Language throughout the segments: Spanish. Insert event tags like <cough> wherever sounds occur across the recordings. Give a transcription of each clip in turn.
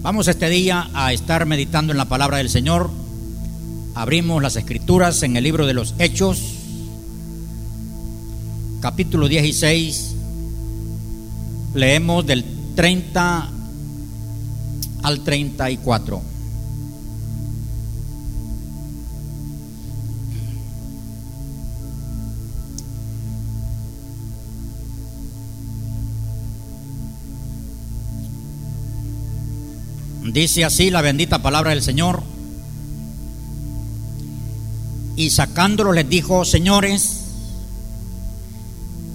Vamos este día a estar meditando en la palabra del Señor. Abrimos las escrituras en el libro de los Hechos, capítulo 16. Leemos del 30 al 34. Dice así la bendita palabra del Señor. Y sacándolos les dijo, señores,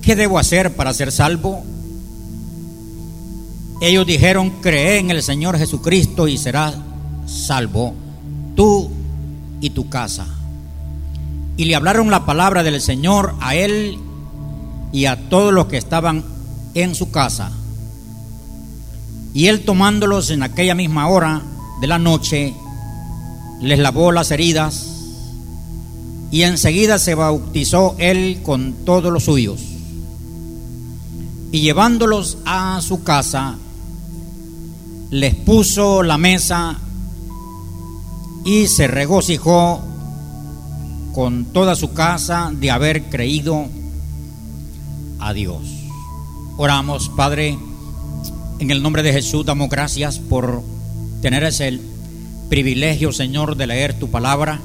¿qué debo hacer para ser salvo? Ellos dijeron, cree en el Señor Jesucristo y serás salvo, tú y tu casa. Y le hablaron la palabra del Señor a él y a todos los que estaban en su casa. Y él tomándolos en aquella misma hora de la noche, les lavó las heridas y enseguida se bautizó él con todos los suyos. Y llevándolos a su casa, les puso la mesa y se regocijó con toda su casa de haber creído a Dios. Oramos, Padre. En el nombre de Jesús damos gracias por tener ese privilegio, Señor, de leer tu palabra.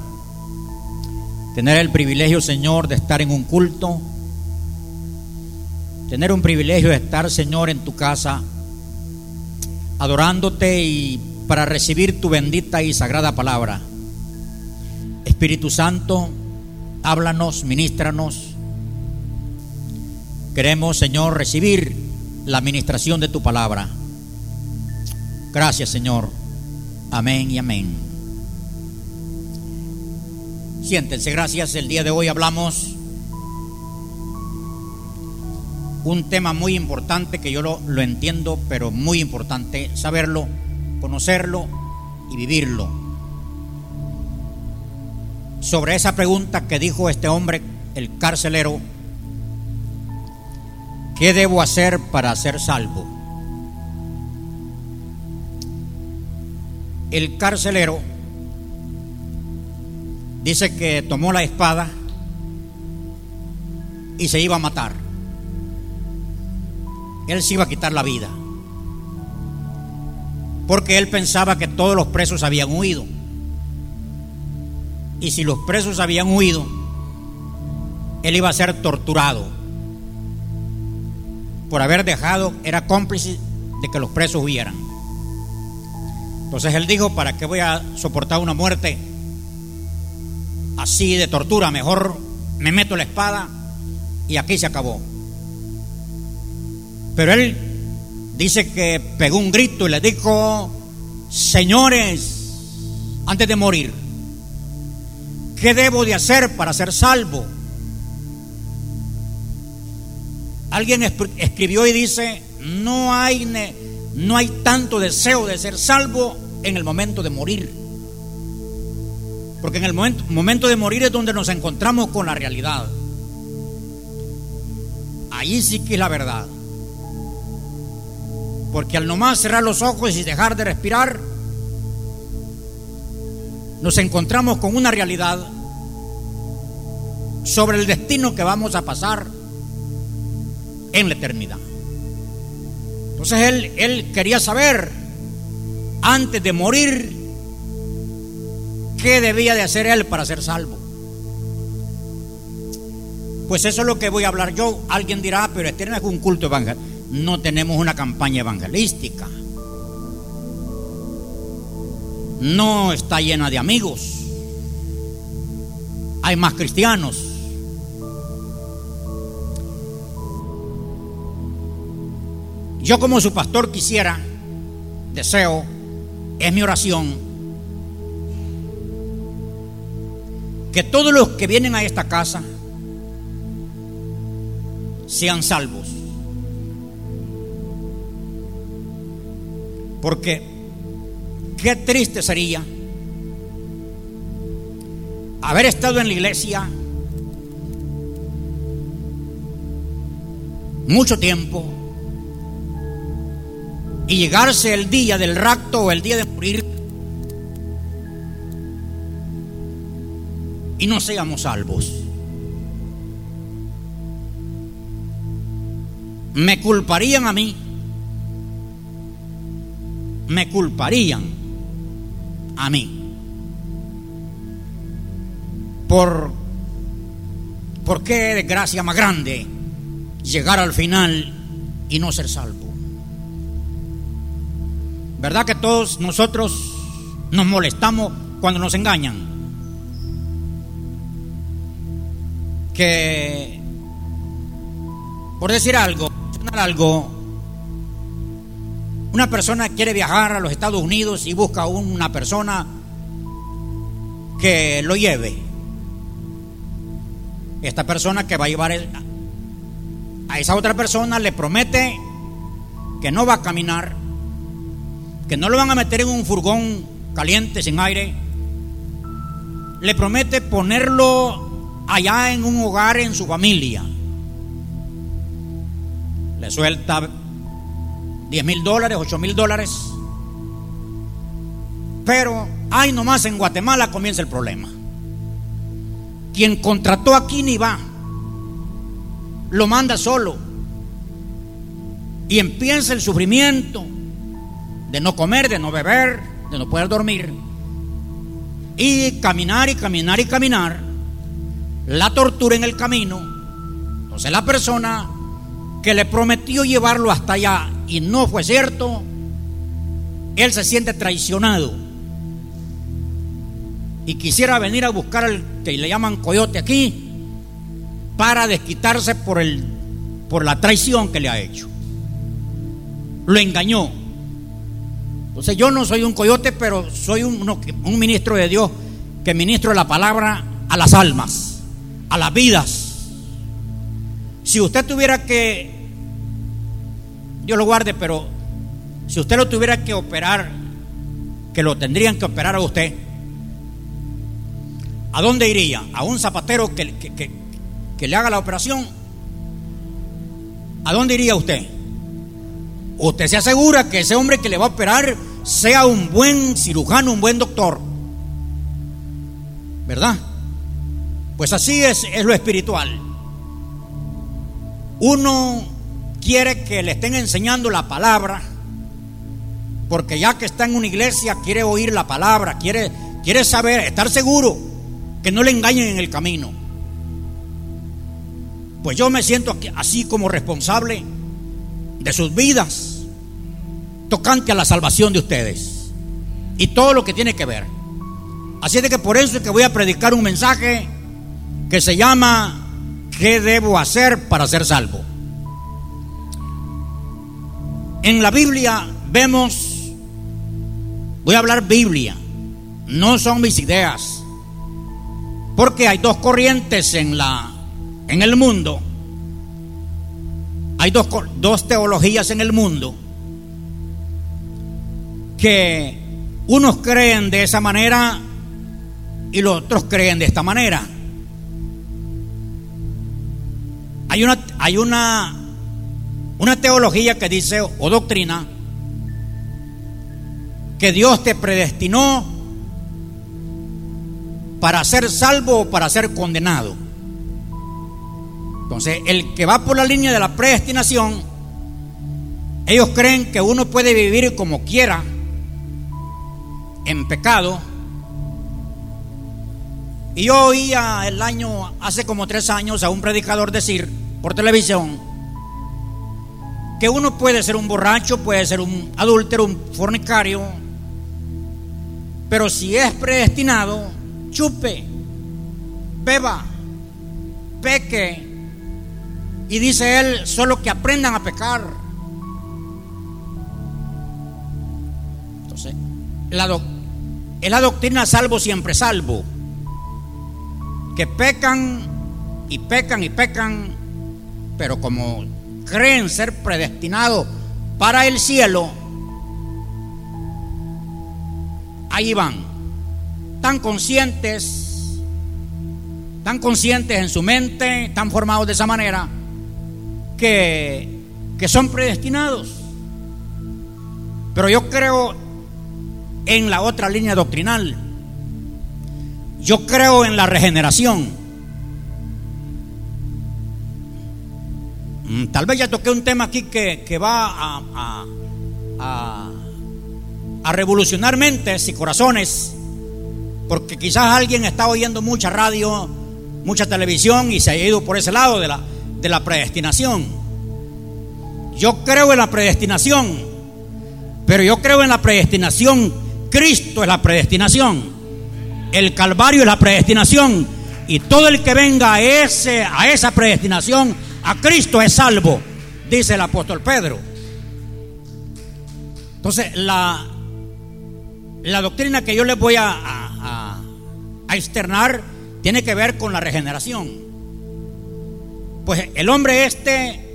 Tener el privilegio, Señor, de estar en un culto. Tener un privilegio de estar, Señor, en tu casa, adorándote y para recibir tu bendita y sagrada palabra. Espíritu Santo, háblanos, ministranos. Queremos, Señor, recibir la administración de tu palabra. Gracias, Señor. Amén y amén. Siéntense, gracias. El día de hoy hablamos un tema muy importante que yo lo, lo entiendo, pero muy importante saberlo, conocerlo y vivirlo. Sobre esa pregunta que dijo este hombre, el carcelero, ¿Qué debo hacer para ser salvo? El carcelero dice que tomó la espada y se iba a matar. Él se iba a quitar la vida. Porque él pensaba que todos los presos habían huido. Y si los presos habían huido, él iba a ser torturado por haber dejado, era cómplice de que los presos hubieran. Entonces él dijo, ¿para qué voy a soportar una muerte así de tortura? Mejor me meto la espada y aquí se acabó. Pero él dice que pegó un grito y le dijo, señores, antes de morir, ¿qué debo de hacer para ser salvo? Alguien escribió y dice, no hay, no hay tanto deseo de ser salvo en el momento de morir. Porque en el momento, momento de morir es donde nos encontramos con la realidad. Ahí sí que es la verdad. Porque al nomás cerrar los ojos y dejar de respirar, nos encontramos con una realidad sobre el destino que vamos a pasar en la eternidad. Entonces él, él quería saber, antes de morir, qué debía de hacer él para ser salvo. Pues eso es lo que voy a hablar yo. Alguien dirá, pero este no es un culto evangelístico. No tenemos una campaña evangelística. No está llena de amigos. Hay más cristianos. Yo como su pastor quisiera, deseo, es mi oración, que todos los que vienen a esta casa sean salvos. Porque qué triste sería haber estado en la iglesia mucho tiempo y llegarse el día del rapto o el día de morir y no seamos salvos. Me culparían a mí, me culparían a mí por por qué desgracia más grande llegar al final y no ser salvo. ¿Verdad que todos nosotros nos molestamos cuando nos engañan? Que, por decir algo, algo, una persona quiere viajar a los Estados Unidos y busca una persona que lo lleve. Esta persona que va a llevar a esa otra persona le promete que no va a caminar, que no lo van a meter en un furgón caliente, sin aire. Le promete ponerlo allá en un hogar en su familia. Le suelta 10 mil dólares, 8 mil dólares. Pero, ahí nomás en Guatemala comienza el problema. Quien contrató aquí ni va, lo manda solo. Y empieza el sufrimiento, de no comer, de no beber, de no poder dormir. Y caminar y caminar y caminar. La tortura en el camino. Entonces la persona que le prometió llevarlo hasta allá y no fue cierto, él se siente traicionado. Y quisiera venir a buscar al que le llaman coyote aquí para desquitarse por, el, por la traición que le ha hecho. Lo engañó. Entonces yo no soy un coyote, pero soy un, un ministro de Dios que ministro la palabra a las almas, a las vidas. Si usted tuviera que, Dios lo guarde, pero si usted lo tuviera que operar, que lo tendrían que operar a usted, ¿a dónde iría? ¿A un zapatero que, que, que le haga la operación? ¿A dónde iría usted? Usted se asegura que ese hombre que le va a operar sea un buen cirujano, un buen doctor. ¿Verdad? Pues así es, es lo espiritual. Uno quiere que le estén enseñando la palabra, porque ya que está en una iglesia quiere oír la palabra, quiere, quiere saber, estar seguro que no le engañen en el camino. Pues yo me siento así como responsable de sus vidas tocante a la salvación de ustedes y todo lo que tiene que ver. Así de que por eso es que voy a predicar un mensaje que se llama ¿Qué debo hacer para ser salvo? En la Biblia vemos, voy a hablar Biblia, no son mis ideas, porque hay dos corrientes en, la, en el mundo, hay dos, dos teologías en el mundo que unos creen de esa manera y los otros creen de esta manera. Hay una, hay una, una teología que dice, o doctrina, que Dios te predestinó para ser salvo o para ser condenado. Entonces, el que va por la línea de la predestinación, ellos creen que uno puede vivir como quiera en pecado. Y yo oía el año, hace como tres años, a un predicador decir por televisión que uno puede ser un borracho, puede ser un adúltero, un fornicario, pero si es predestinado, chupe, beba, peque, y dice él, solo que aprendan a pecar. Entonces, la, es la doctrina salvo siempre salvo. Que pecan y pecan y pecan, pero como creen ser predestinados para el cielo, ahí van, tan conscientes, tan conscientes en su mente, tan formados de esa manera, que, que son predestinados. Pero yo creo en la otra línea doctrinal. Yo creo en la regeneración. Mm, tal vez ya toqué un tema aquí que, va a, a, a, revolucionar mentes y corazones, porque quizás alguien está oyendo mucha radio, mucha televisión y se ha ido por ese lado de la, de la predestinación. Yo creo en la predestinación, pero yo creo en la predestinación. Cristo es la predestinación. El Calvario es la predestinación. Y todo el que venga a, ese, a esa predestinación a Cristo es salvo, dice el apóstol Pedro. Entonces, la, doctrina que yo les voy a, a externar tiene que ver con la regeneración. Pues el hombre este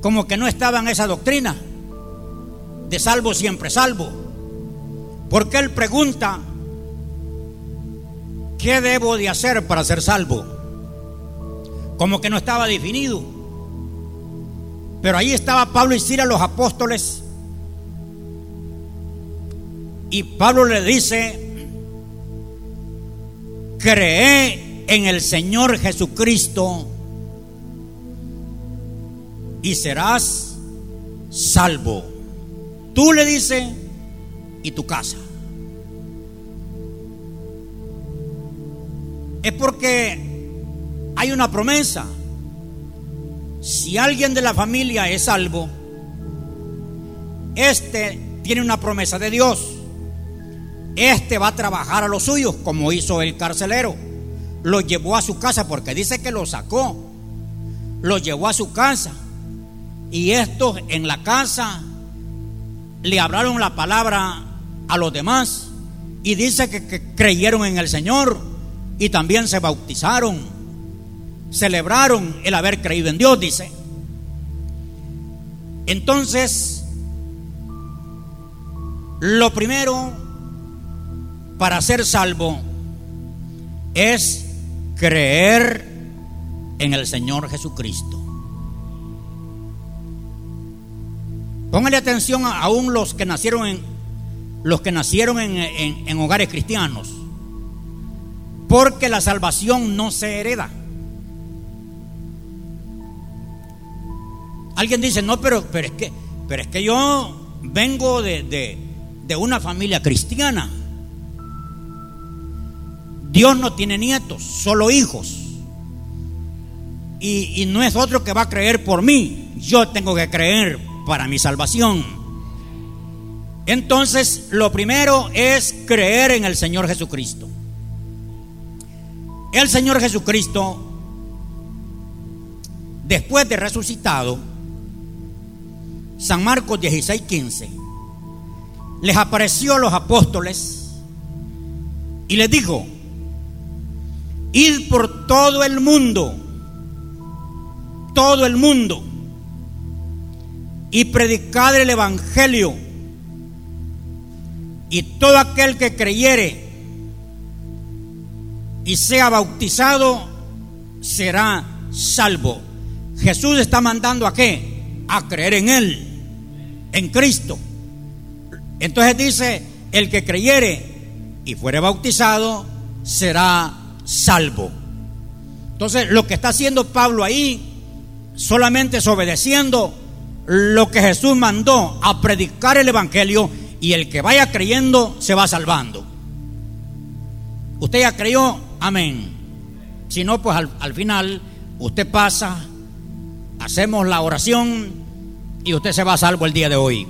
como que no estaba en esa doctrina de salvo siempre salvo. Porque él pregunta, ¿qué debo de hacer para ser salvo? como que no estaba definido. Pero ahí estaba Pablo y Sira, los apóstoles. Y Pablo le dice, cree en el Señor Jesucristo y serás salvo. Tú le dice y tu casa. Es porque hay una promesa. Si alguien de la familia es salvo, este tiene una promesa de Dios. Este va a trabajar a los suyos, como hizo el carcelero. Lo llevó a su casa porque dice que lo sacó. Lo llevó a su casa. Y estos en la casa le hablaron la palabra a los demás. Y dice que, creyeron en el Señor y también se bautizaron celebraron el haber creído en Dios, dice. Entonces, lo primero para ser salvo es creer en el Señor Jesucristo. Póngale atención a aún los que nacieron en los que nacieron en, en hogares cristianos. Porque la salvación no se hereda. Alguien dice, no, pero, pero, es, que, pero es que yo vengo de, una familia cristiana. Dios no tiene nietos, solo hijos. Y, y, no es otro que va a creer por mí. Yo tengo que creer para mi salvación. Entonces, lo primero es creer en el Señor Jesucristo. El Señor Jesucristo, después de resucitado, San Marcos 16, 15, les apareció a los apóstoles y les dijo, id por todo el mundo, todo el mundo, y predicad el Evangelio, y todo aquel que creyere y sea bautizado será salvo. Jesús está mandando a qué? A creer en Él en Cristo. Entonces dice, el que creyere y fuere bautizado será salvo. Entonces lo que está haciendo Pablo ahí solamente es obedeciendo lo que Jesús mandó a predicar el Evangelio y el que vaya creyendo se va salvando. Usted ya creyó, amén. Si no, pues al, al final usted pasa, hacemos la oración y usted se va a salvo el día de hoy.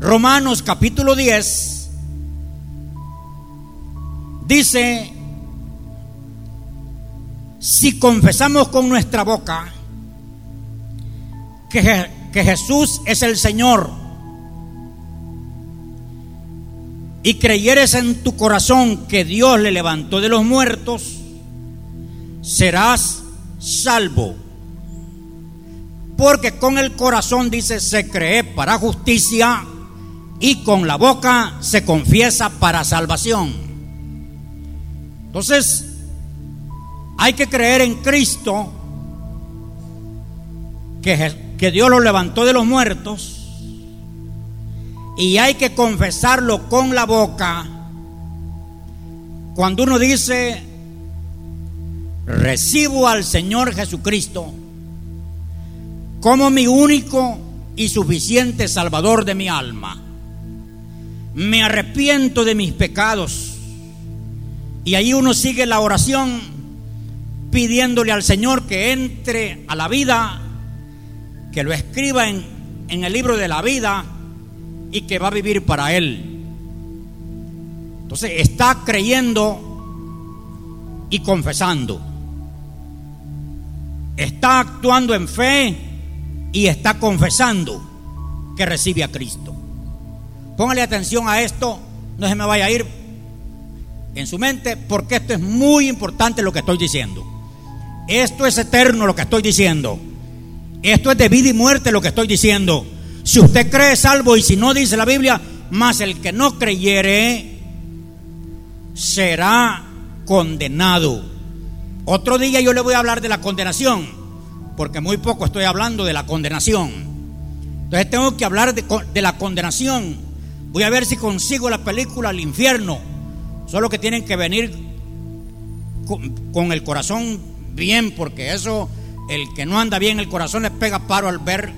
Romanos capítulo 10 dice, si confesamos con nuestra boca que, que Jesús es el Señor y creyeres en tu corazón que Dios le levantó de los muertos, serás salvo. Porque con el corazón, dice, se cree para justicia y con la boca se confiesa para salvación. Entonces, hay que creer en Cristo que, que Dios lo levantó de los muertos y hay que confesarlo con la boca, cuando uno dice, recibo al Señor Jesucristo como mi único y suficiente Salvador de mi alma. Me arrepiento de mis pecados. Y ahí uno sigue la oración pidiéndole al Señor que entre a la vida, que lo escriba en, en el libro de la vida y que va a vivir para Él. Entonces está creyendo y confesando. Está actuando en fe y está confesando que recibe a Cristo. Póngale atención a esto, no se me vaya a ir en su mente, porque esto es muy importante lo que estoy diciendo. Esto es eterno lo que estoy diciendo. Esto es de vida y muerte lo que estoy diciendo. Si usted cree salvo y si no dice la Biblia, más el que no creyere será condenado. Otro día yo le voy a hablar de la condenación, porque muy poco estoy hablando de la condenación. Entonces tengo que hablar de, la condenación. Voy a ver si consigo la película El infierno. Solo que tienen que venir con, el corazón bien, porque eso, el que no anda bien, el corazón le pega paro al ver.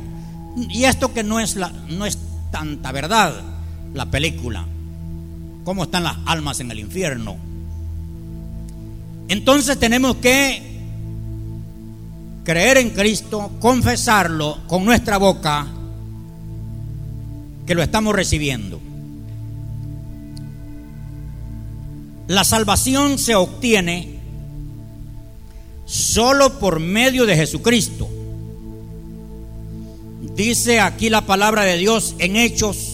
Y esto que no es, la, no es tanta verdad, la película. Cómo están las almas en el infierno. Entonces tenemos que creer en Cristo, confesarlo con nuestra boca que lo estamos recibiendo. La salvación se obtiene solo por medio de Jesucristo. Dice aquí la palabra de Dios en Hechos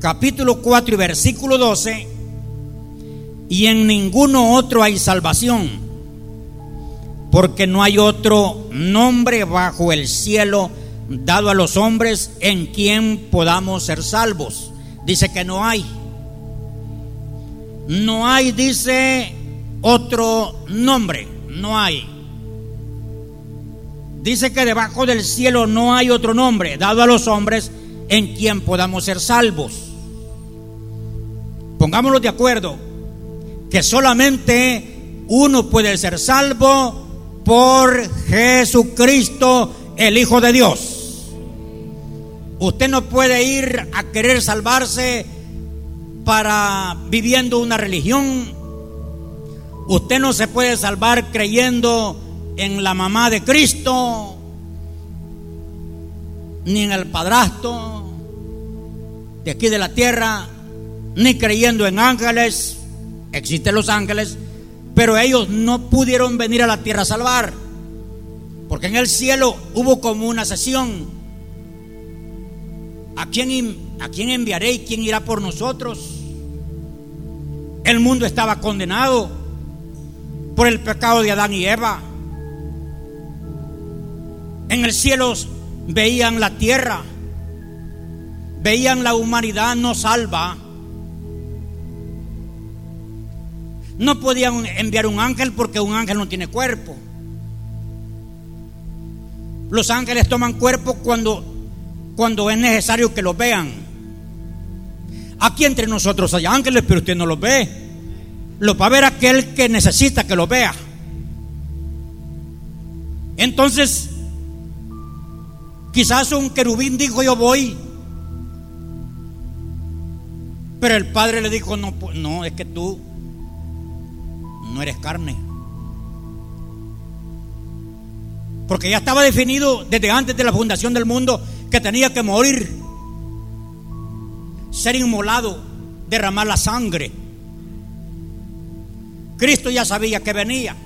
capítulo 4 y versículo 12 y en ninguno otro hay salvación, porque no hay otro nombre bajo el cielo dado a los hombres en quien podamos ser salvos. Dice que no hay. No hay, dice, otro nombre. No hay. Dice que debajo del cielo no hay otro nombre dado a los hombres en quien podamos ser salvos. Pongámonos de acuerdo que solamente uno puede ser salvo por Jesucristo, el Hijo de Dios. Usted no puede ir a querer salvarse para viviendo una religión. Usted no se puede salvar creyendo en la mamá de Cristo, ni en el padrastro de aquí de la tierra, ni creyendo en ángeles, existen los ángeles, pero ellos no pudieron venir a la tierra a salvar, porque en el cielo hubo como una sesión. ¿A quién, ¿A quién enviaré y quién irá por nosotros? El mundo estaba condenado por el pecado de Adán y Eva. En el cielo veían la tierra, veían la humanidad no salva No podían enviar un ángel porque un ángel no tiene cuerpo. Los ángeles toman cuerpo cuando, cuando es necesario que los vean. Aquí entre nosotros hay ángeles, pero usted no los ve. Lo va a ver aquel que necesita que lo vea. Entonces, quizás un querubín dijo yo voy. Pero el padre le dijo, no, no, es que tú no eres carne. Porque ya estaba definido desde antes de la fundación del mundo que tenía que morir, ser inmolado, derramar la sangre. Cristo ya sabía que venía.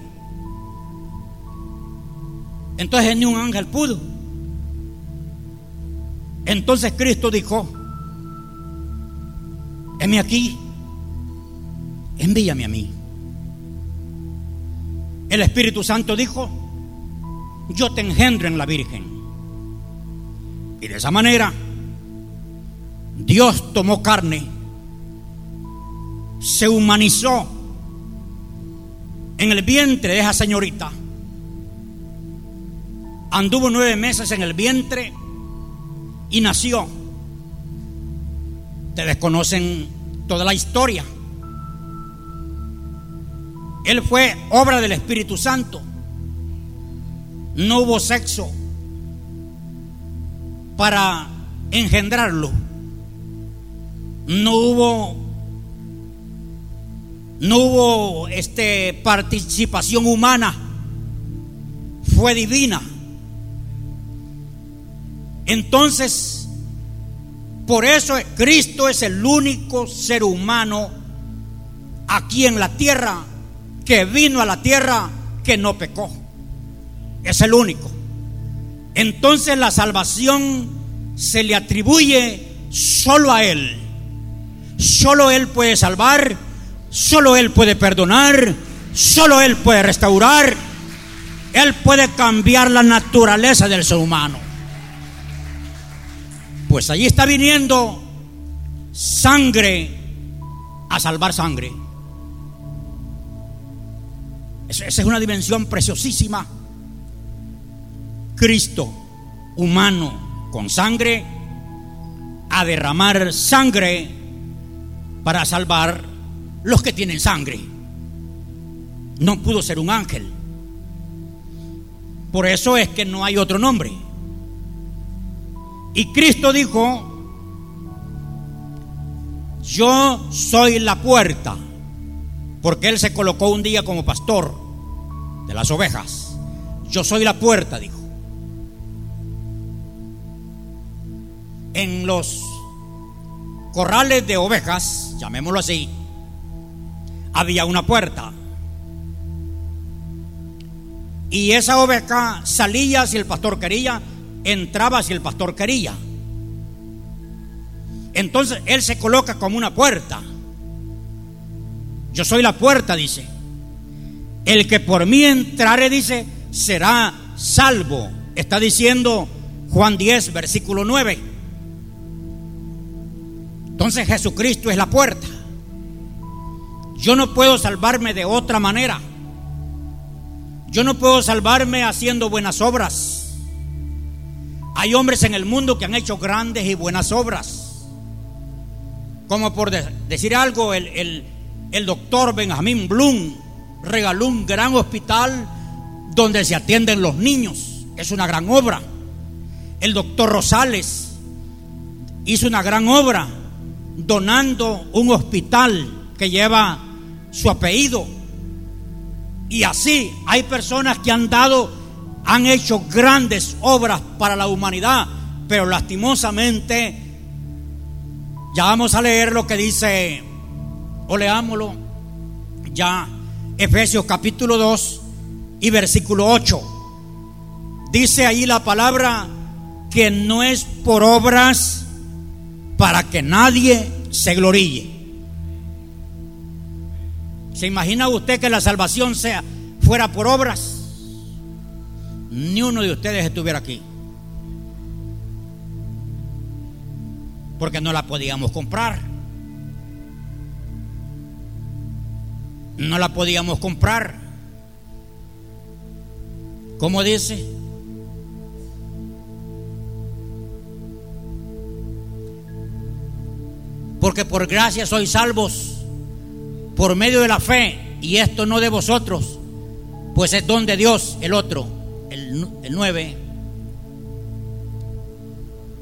Entonces ni un ángel pudo. Entonces Cristo dijo, heme aquí, envíame a mí. El Espíritu Santo dijo, yo te engendro en la Virgen. Y de esa manera, Dios tomó carne, se humanizó en el vientre de esa señorita anduvo nueve meses en el vientre y nació. Te desconocen toda la historia. Él fue obra del Espíritu Santo. No hubo sexo para engendrarlo. No hubo no hubo este participación humana. Fue divina. Entonces, por eso Cristo es el único ser humano aquí en la tierra que vino a la tierra que no pecó. Es el único. Entonces la salvación se le atribuye solo a Él. Solo Él puede salvar, solo Él puede perdonar, solo Él puede restaurar. Él puede cambiar la naturaleza del ser humano. Pues allí está viniendo sangre a salvar sangre. Esa es una dimensión preciosísima. Cristo, humano, con sangre, a derramar sangre para salvar los que tienen sangre. No pudo ser un ángel. Por eso es que no hay otro nombre. Y Cristo dijo, yo soy la puerta, porque Él se colocó un día como pastor de las ovejas. Yo soy la puerta, dijo. En los corrales de ovejas, llamémoslo así, había una puerta. Y esa oveja salía si el pastor quería, entraba si el pastor quería. Entonces él se coloca como una puerta. Yo soy la puerta, dice. El que por mí entrare, dice, será salvo. Está diciendo Juan 10, versículo 9. Entonces Jesucristo es la puerta. Yo no puedo salvarme de otra manera. Yo no puedo salvarme haciendo buenas obras. Hay hombres en el mundo que han hecho grandes y buenas obras. Como por decir algo, el, el doctor Benjamín Blum regaló un gran hospital donde se atienden los niños. Es una gran obra. El doctor Rosales hizo una gran obra donando un hospital que lleva su apellido. Y así hay personas que han dado han hecho grandes obras para la humanidad, pero lastimosamente, ya vamos a leer lo que dice, o leámoslo, ya Efesios capítulo 2 y versículo 8. Dice ahí la palabra que no es por obras para que nadie se gloríe. ¿Se imagina usted que la salvación sea fuera por obras? ni uno de ustedes estuviera aquí. Porque no la podíamos comprar. No la podíamos comprar. ¿Cómo dice? Porque por gracia sois salvos por medio de la fe, y esto no de vosotros, pues es don de Dios el otro el, 9,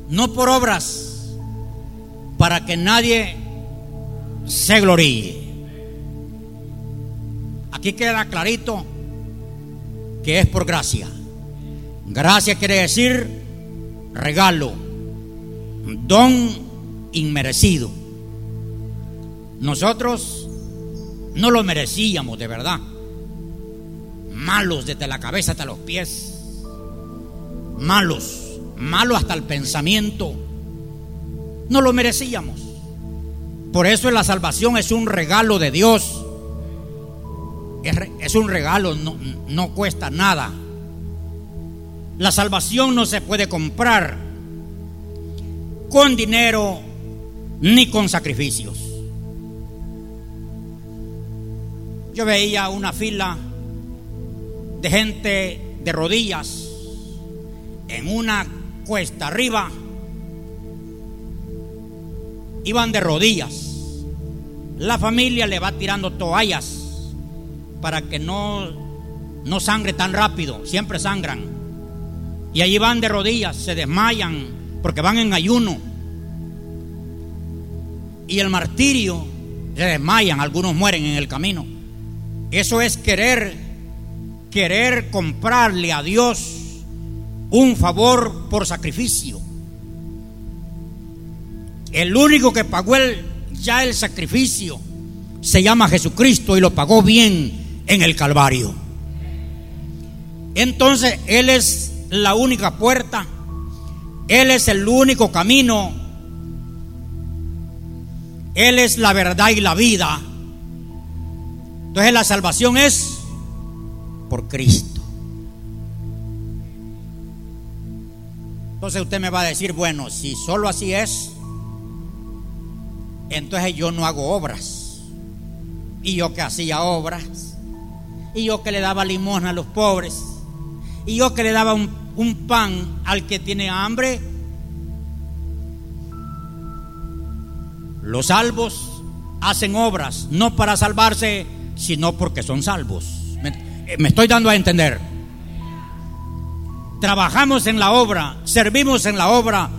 no por obras, para que nadie se gloríe. Aquí queda clarito que es por gracia. Gracia quiere decir regalo, don inmerecido. Nosotros no lo merecíamos de verdad malos desde la cabeza hasta los pies, malos, malos hasta el pensamiento. No lo merecíamos. Por eso la salvación es un regalo de Dios. Es, un regalo, no, no cuesta nada. La salvación no se puede comprar con dinero ni con sacrificios. Yo veía una fila de gente de rodillas en una cuesta arriba, iban de rodillas. La familia le va tirando toallas para que no, no sangre tan rápido, siempre sangran. Y allí van de rodillas, se desmayan porque van en ayuno. Y el martirio, se desmayan, algunos mueren en el camino. Eso es querer, querer comprarle a Dios un favor por sacrificio. El único que pagó el, ya el sacrificio se llama Jesucristo y lo pagó bien en el Calvario. Entonces Él es la única puerta, Él es el único camino, Él es la verdad y la vida. Entonces la salvación es por Cristo. Entonces usted me va a decir, bueno, si solo así es, entonces yo no hago obras. Y yo que hacía obras. Y yo que le daba limosna a los pobres. Y yo que le daba un, un pan al que tiene hambre. Los salvos hacen obras no para salvarse, sino porque son salvos. Me, me estoy dando a entender. Trabajamos en la obra, servimos en la obra,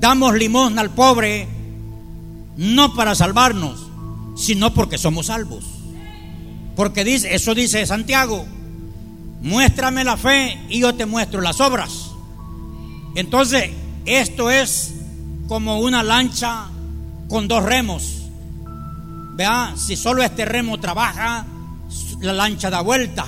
damos limosna al pobre, no para salvarnos, sino porque somos salvos. Porque dice, eso dice Santiago, muéstrame la fe y yo te muestro las obras. Entonces, esto es como una lancha con dos remos. Vea, si solo este remo trabaja, la lancha da vuelta.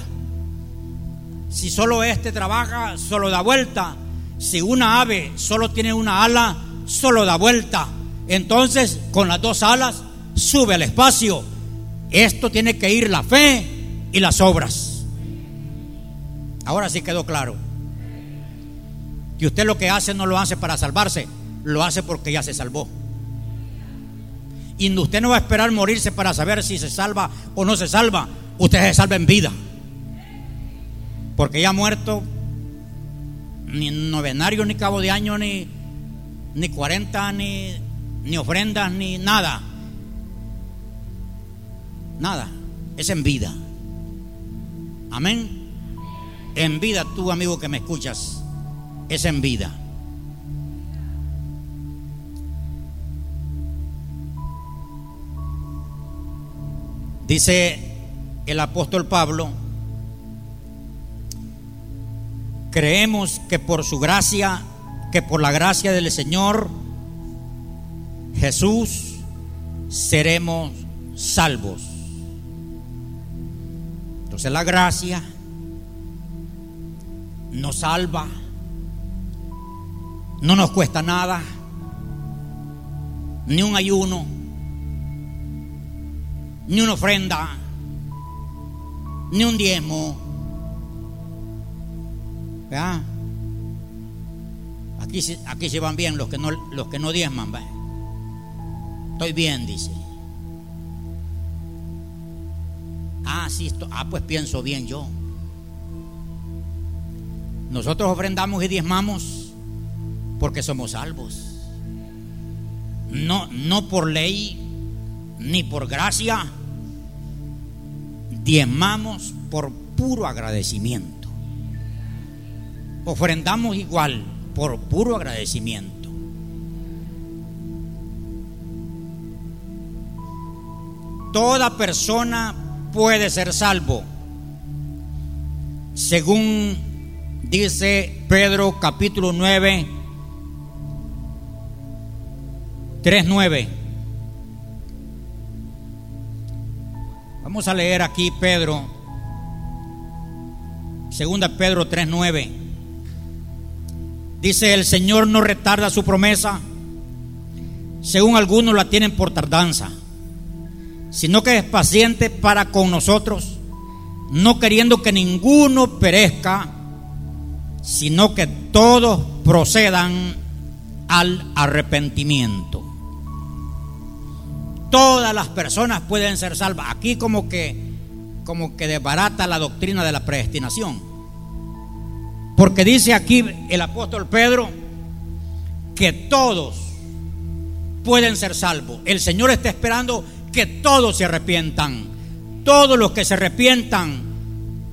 Si solo este trabaja, solo da vuelta. Si una ave solo tiene una ala, solo da vuelta. Entonces, con las dos alas, sube al espacio. Esto tiene que ir la fe y las obras. Ahora sí quedó claro. Que usted lo que hace no lo hace para salvarse, lo hace porque ya se salvó. Y usted no va a esperar morirse para saber si se salva o no se salva. Usted se salva en vida. Porque ya muerto, ni novenario, ni cabo de año, ni, ni 40, ni, ni ofrendas, ni nada. Nada. Es en vida. Amén. En vida, tú amigo que me escuchas, es en vida. Dice el apóstol Pablo, creemos que por su gracia, que por la gracia del Señor Jesús, seremos salvos. Entonces la gracia nos salva, no nos cuesta nada, ni un ayuno, ni una ofrenda, ni un diezmo. ¿Verdad? Aquí, aquí se van bien los que no, los que no diezman. ¿verdad? Estoy bien, dice. Ah, sí, esto, ah, pues pienso bien yo. Nosotros ofrendamos y diezmamos porque somos salvos. No, no por ley ni por gracia. Diezmamos por puro agradecimiento. Ofrendamos igual por puro agradecimiento. Toda persona puede ser salvo. Según dice Pedro capítulo 9, 3.9. Vamos a leer aquí Pedro, segunda Pedro 3.9. Dice, el Señor no retarda su promesa, según algunos la tienen por tardanza sino que es paciente para con nosotros, no queriendo que ninguno perezca, sino que todos procedan al arrepentimiento. Todas las personas pueden ser salvas. Aquí como que como que desbarata la doctrina de la predestinación. Porque dice aquí el apóstol Pedro que todos pueden ser salvos. El Señor está esperando que todos se arrepientan. Todos los que se arrepientan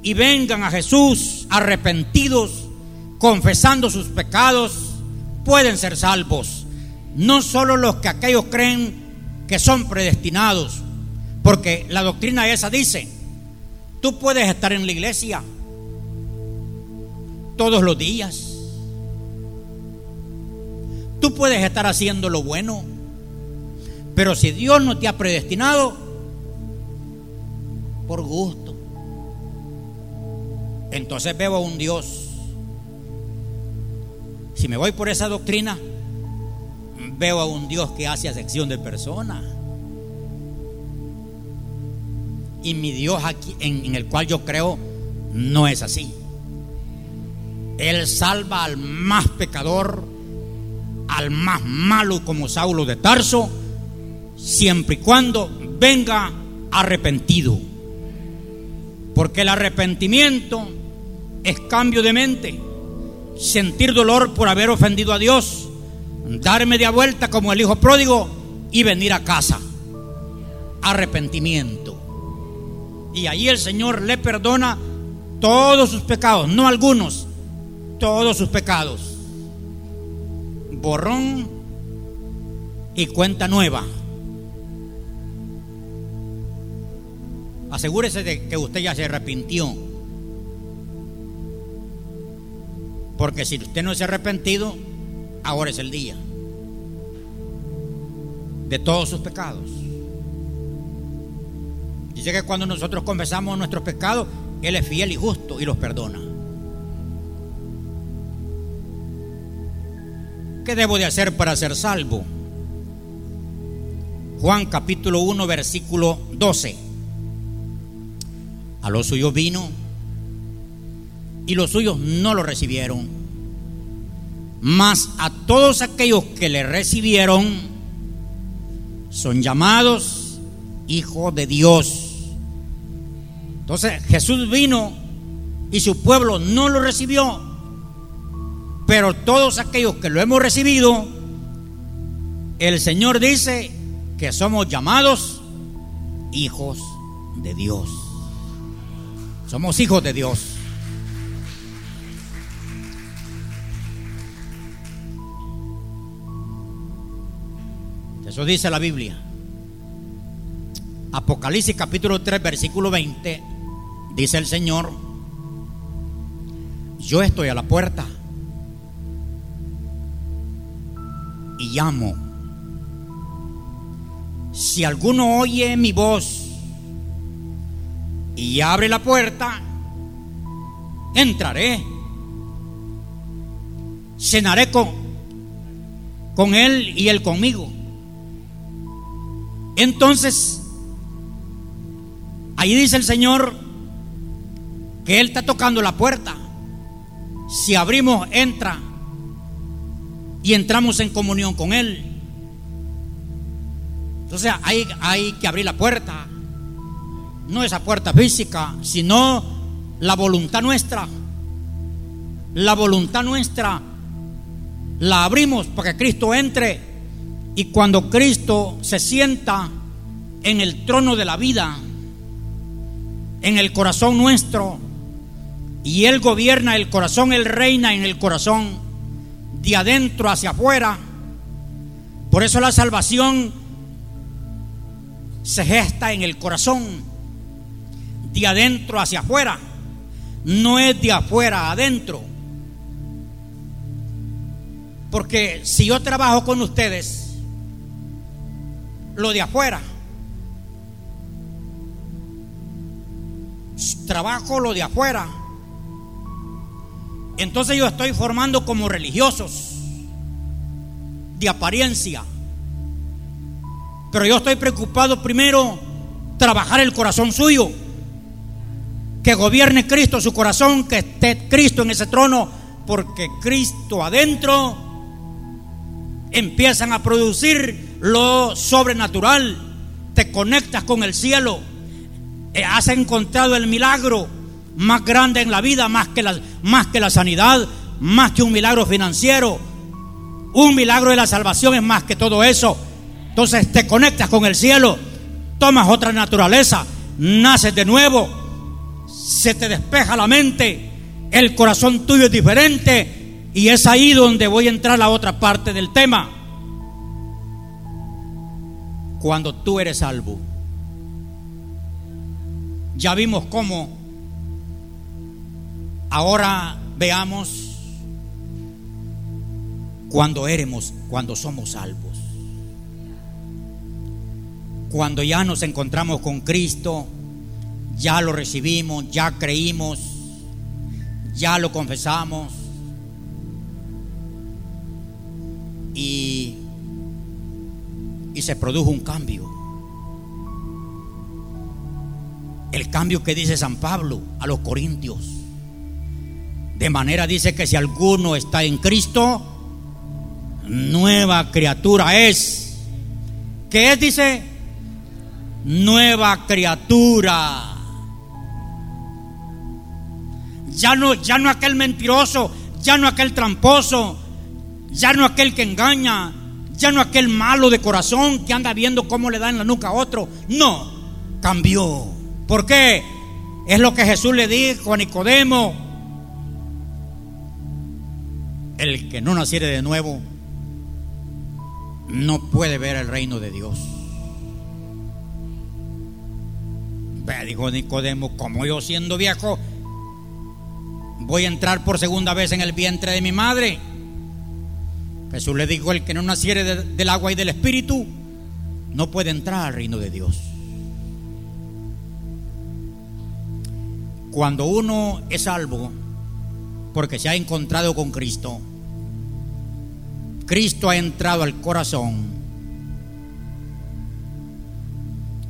y vengan a Jesús arrepentidos, confesando sus pecados, pueden ser salvos. No solo los que aquellos creen que son predestinados, porque la doctrina esa dice, tú puedes estar en la iglesia todos los días. Tú puedes estar haciendo lo bueno, pero si Dios no te ha predestinado, por gusto, entonces veo a un Dios. Si me voy por esa doctrina, veo a un Dios que hace acepción de personas. Y mi Dios aquí, en, en el cual yo creo, no es así. Él salva al más pecador, al más malo como Saulo de Tarso, siempre y cuando venga arrepentido. Porque el arrepentimiento es cambio de mente, sentir dolor por haber ofendido a Dios, dar media vuelta como el hijo pródigo y venir a casa. Arrepentimiento. Y ahí el Señor le perdona todos sus pecados, no algunos, todos sus pecados. Borrón y cuenta nueva. Asegúrese de que usted ya se arrepintió. Porque si usted no se ha arrepentido, ahora es el día de todos sus pecados. Dice que cuando nosotros confesamos nuestros pecados, Él es fiel y justo y los perdona. ¿Qué debo de hacer para ser salvo? Juan capítulo 1 versículo 12. A los suyos vino y los suyos no lo recibieron. Mas a todos aquellos que le recibieron son llamados hijos de Dios. Entonces Jesús vino y su pueblo no lo recibió. Pero todos aquellos que lo hemos recibido, el Señor dice que somos llamados hijos de Dios. Somos hijos de Dios. Eso dice la Biblia. Apocalipsis capítulo 3, versículo 20, dice el Señor, yo estoy a la puerta y llamo. Si alguno oye mi voz y abre la puerta, entraré, cenaré con, con él y él conmigo. Entonces, ahí dice el Señor que Él está tocando la puerta. Si abrimos, entra y entramos en comunión con Él. Entonces hay, hay que abrir la puerta. No esa puerta física, sino la voluntad nuestra. La voluntad nuestra la abrimos para que Cristo entre. Y cuando Cristo se sienta en el trono de la vida, en el corazón nuestro, y Él gobierna el corazón, Él reina en el corazón, de adentro hacia afuera. Por eso la salvación se gesta en el corazón, de adentro hacia afuera. No es de afuera adentro. Porque si yo trabajo con ustedes, lo de afuera, trabajo lo de afuera, entonces yo estoy formando como religiosos de apariencia. Pero yo estoy preocupado primero trabajar el corazón suyo. Que gobierne Cristo su corazón, que esté Cristo en ese trono, porque Cristo adentro empiezan a producir lo sobrenatural. Te conectas con el cielo. Eh, has encontrado el milagro más grande en la vida, más que la, más que la sanidad, más que un milagro financiero. Un milagro de la salvación es más que todo eso. Entonces te conectas con el cielo, tomas otra naturaleza, naces de nuevo, se te despeja la mente, el corazón tuyo es diferente y es ahí donde voy a entrar a la otra parte del tema. Cuando tú eres salvo, ya vimos cómo ahora veamos cuando éramos, cuando somos salvos. Cuando ya nos encontramos con Cristo, ya lo recibimos, ya creímos, ya lo confesamos. Y, y se produjo un cambio. El cambio que dice San Pablo a los corintios. De manera dice que si alguno está en Cristo, nueva criatura es. ¿Qué es? Dice, nueva criatura. Ya no, ya no aquel mentiroso, ya no aquel tramposo, ya no aquel que engaña, ya no aquel malo de corazón que anda viendo cómo le da en la nuca a otro. No, cambió. ¿Por qué? Es lo que Jesús le dijo a Nicodemo. El que no naciere de nuevo no puede ver el reino de Dios. dijo Nicodemo, como yo siendo viejo, voy a entrar por segunda vez en el vientre de mi madre. Jesús le dijo, el que no naciere del agua y del espíritu, no puede entrar al reino de Dios. Cuando uno es salvo, porque se ha encontrado con Cristo, Cristo ha entrado al corazón,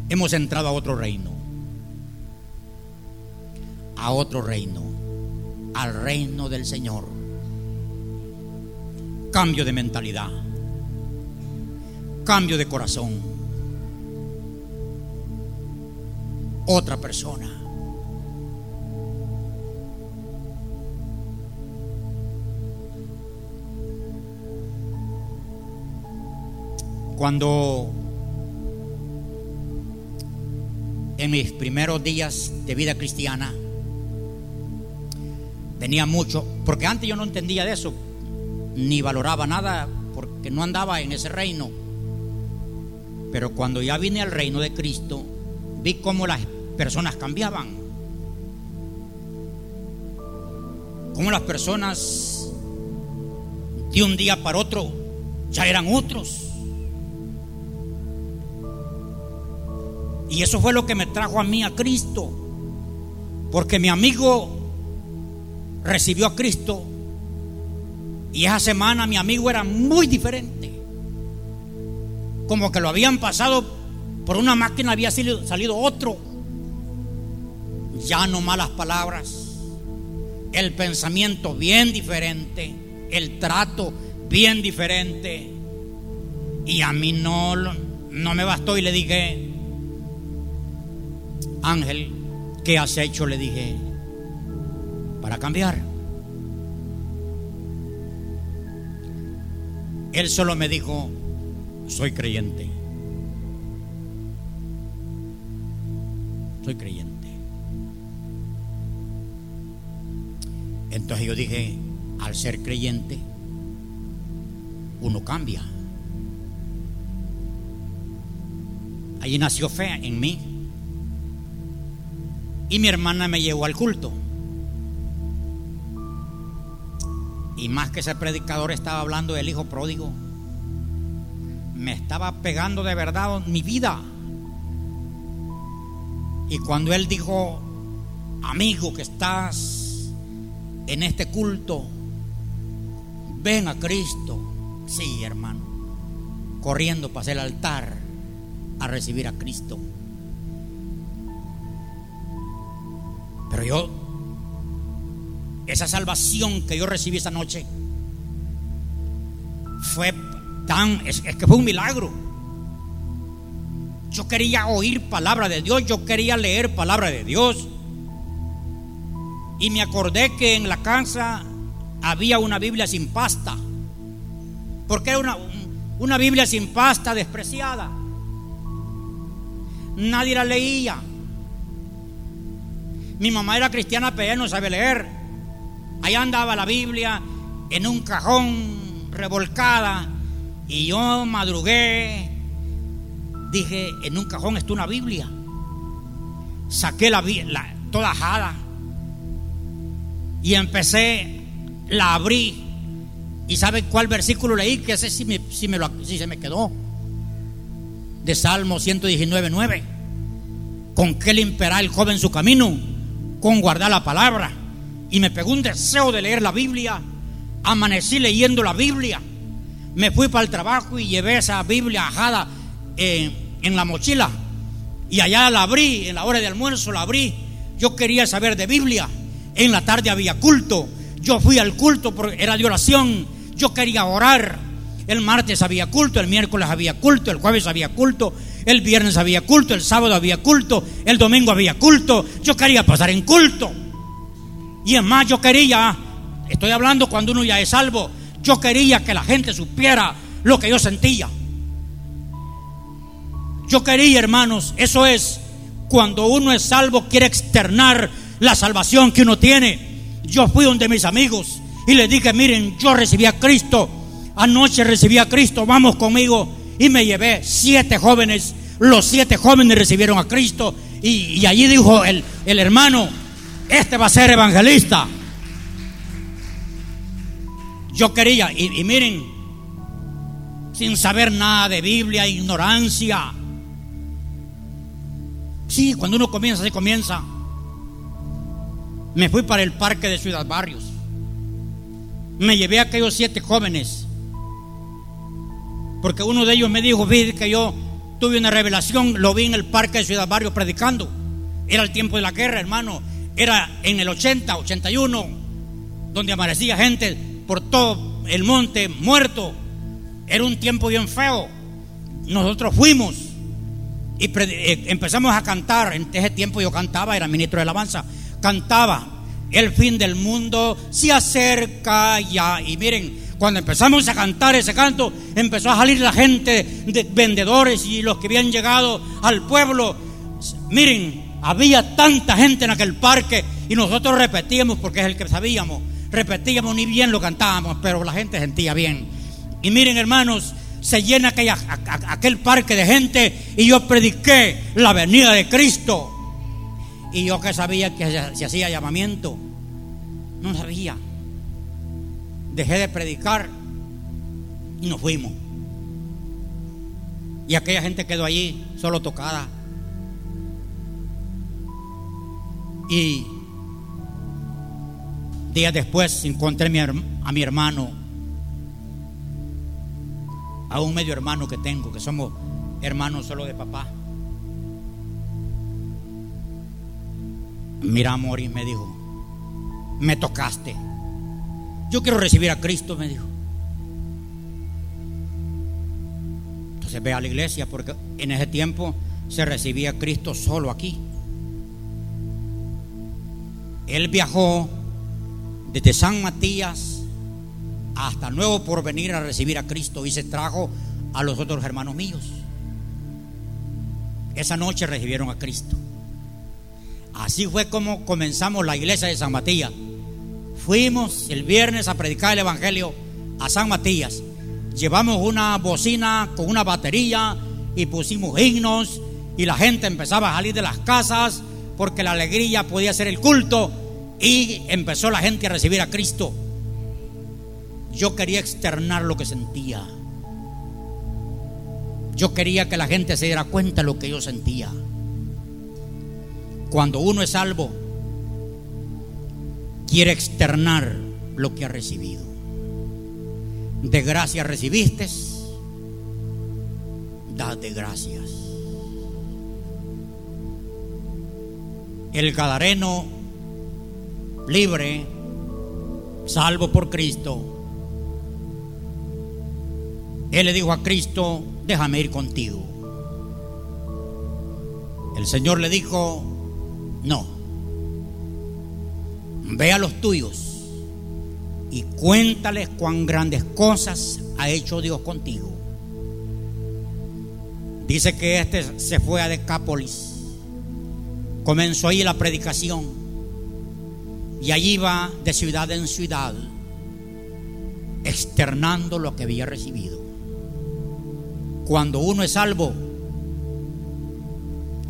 hemos entrado a otro reino a otro reino, al reino del Señor. Cambio de mentalidad, cambio de corazón, otra persona. Cuando en mis primeros días de vida cristiana, tenía mucho, porque antes yo no entendía de eso, ni valoraba nada, porque no andaba en ese reino. Pero cuando ya vine al reino de Cristo, vi cómo las personas cambiaban. Cómo las personas de un día para otro ya eran otros. Y eso fue lo que me trajo a mí a Cristo. Porque mi amigo recibió a Cristo y esa semana mi amigo era muy diferente. Como que lo habían pasado por una máquina, había salido, otro. Ya no malas palabras, el pensamiento bien diferente, el trato bien diferente. Y a mí no, no me bastó y le dije, Ángel, ¿qué has hecho? Le dije, para cambiar. Él solo me dijo, soy creyente. Soy creyente. Entonces yo dije, al ser creyente, uno cambia. Allí nació fe en mí. Y mi hermana me llevó al culto. Y más que ese predicador estaba hablando del hijo pródigo, me estaba pegando de verdad mi vida. Y cuando él dijo, amigo que estás en este culto, ven a Cristo. Sí, hermano, corriendo para el altar a recibir a Cristo. Esa salvación que yo recibí esa noche fue tan, es, que fue un milagro. Yo quería oír palabra de Dios, yo quería leer palabra de Dios. Y me acordé que en la casa había una Biblia sin pasta. Porque era una, una Biblia sin pasta despreciada. Nadie la leía. Mi mamá era cristiana, pero ella no sabe leer. Ahí andaba la Biblia en un cajón revolcada. Y yo madrugué. Dije, en un cajón está una Biblia. Saqué la, la toda ajada. Y empecé, la abrí. ¿Y sabe cuál versículo leí? Que ese sí, me, sí se me quedó. De Salmo 119, 9. ¿Con qué limpiará el joven su camino? Con guardar la palabra. Y me pegó un deseo de leer la Biblia. Amanecí leyendo la Biblia. Me fui para el trabajo y llevé esa Biblia ajada en la mochila. Y allá la abrí, en la hora de almuerzo la abrí. Yo quería saber de Biblia. En la tarde había culto. Yo fui al culto porque era de oración. Yo quería orar. El martes había culto, el miércoles había culto, el jueves había culto, el viernes había culto, el sábado había culto, el domingo había culto. Yo quería pasar en culto. Y es más, yo quería, estoy hablando cuando uno ya es salvo, yo quería que la gente supiera lo que yo sentía. Yo quería, hermanos, eso es, cuando uno es salvo, quiere externar la salvación que uno tiene. Yo fui donde mis amigos y les dije, miren, yo recibí a Cristo, anoche recibí a Cristo, vamos conmigo. Y me llevé siete jóvenes, los siete jóvenes recibieron a Cristo. Y, allí dijo el, el hermano, este va a ser evangelista. Yo quería, y, miren, sin saber nada de Biblia, ignorancia. Sí, cuando uno comienza, se comienza. Me fui para el parque de Ciudad Barrios. Me llevé a aquellos siete jóvenes. Porque uno de ellos me dijo, vi que yo tuve una revelación, lo vi en el parque de Ciudad Barrios predicando. Era el tiempo de la guerra, hermano. Era en el 80, 81, donde amanecía gente por todo el monte muerto. Era un tiempo bien feo. Nosotros fuimos y eh, empezamos a cantar. En ese tiempo yo cantaba, era ministro de alabanza. Cantaba, el fin del mundo se acerca ya. Y miren, cuando empezamos a cantar ese canto, empezó a salir la gente de vendedores y los que habían llegado al pueblo. Miren, había tanta gente en aquel parque y nosotros repetíamos porque es el que sabíamos. Repetíamos ni bien lo cantábamos, pero la gente sentía bien. Y miren, hermanos, se llena aquella, aquel parque de gente y yo prediqué la venida de Cristo. Y yo que sabía que se hacía llamamiento, no sabía. Dejé de predicar y nos fuimos. Y aquella gente quedó allí solo tocada. Y días después encontré a mi hermano a un medio hermano que tengo, que somos hermanos solo de papá. Mira, y me dijo, me tocaste. Yo quiero recibir a Cristo, me dijo. Entonces ve a la iglesia, porque en ese tiempo se recibía a Cristo solo aquí. Él viajó desde San Matías hasta nuevo por venir a recibir a Cristo y se trajo a los otros hermanos míos. Esa noche recibieron a Cristo. Así fue como comenzamos la iglesia de San Matías. Fuimos el viernes a predicar el Evangelio a San Matías. Llevamos una bocina con una batería y pusimos himnos y la gente empezaba a salir de las casas porque la alegría podía ser el culto y empezó la gente a recibir a Cristo. Yo quería externar lo que sentía. Yo quería que la gente se diera cuenta de lo que yo sentía. Cuando uno es salvo, quiere externar lo que ha recibido. De gracia recibiste, da de gracias. El gadareno libre, salvo por Cristo, él le dijo a Cristo, déjame ir contigo. El Señor le dijo, no, ve a los tuyos y cuéntales cuán grandes cosas ha hecho Dios contigo. Dice que este se fue a Decápolis. Comenzó ahí la predicación. Y allí va de ciudad en ciudad, externando lo que había recibido. Cuando uno es salvo,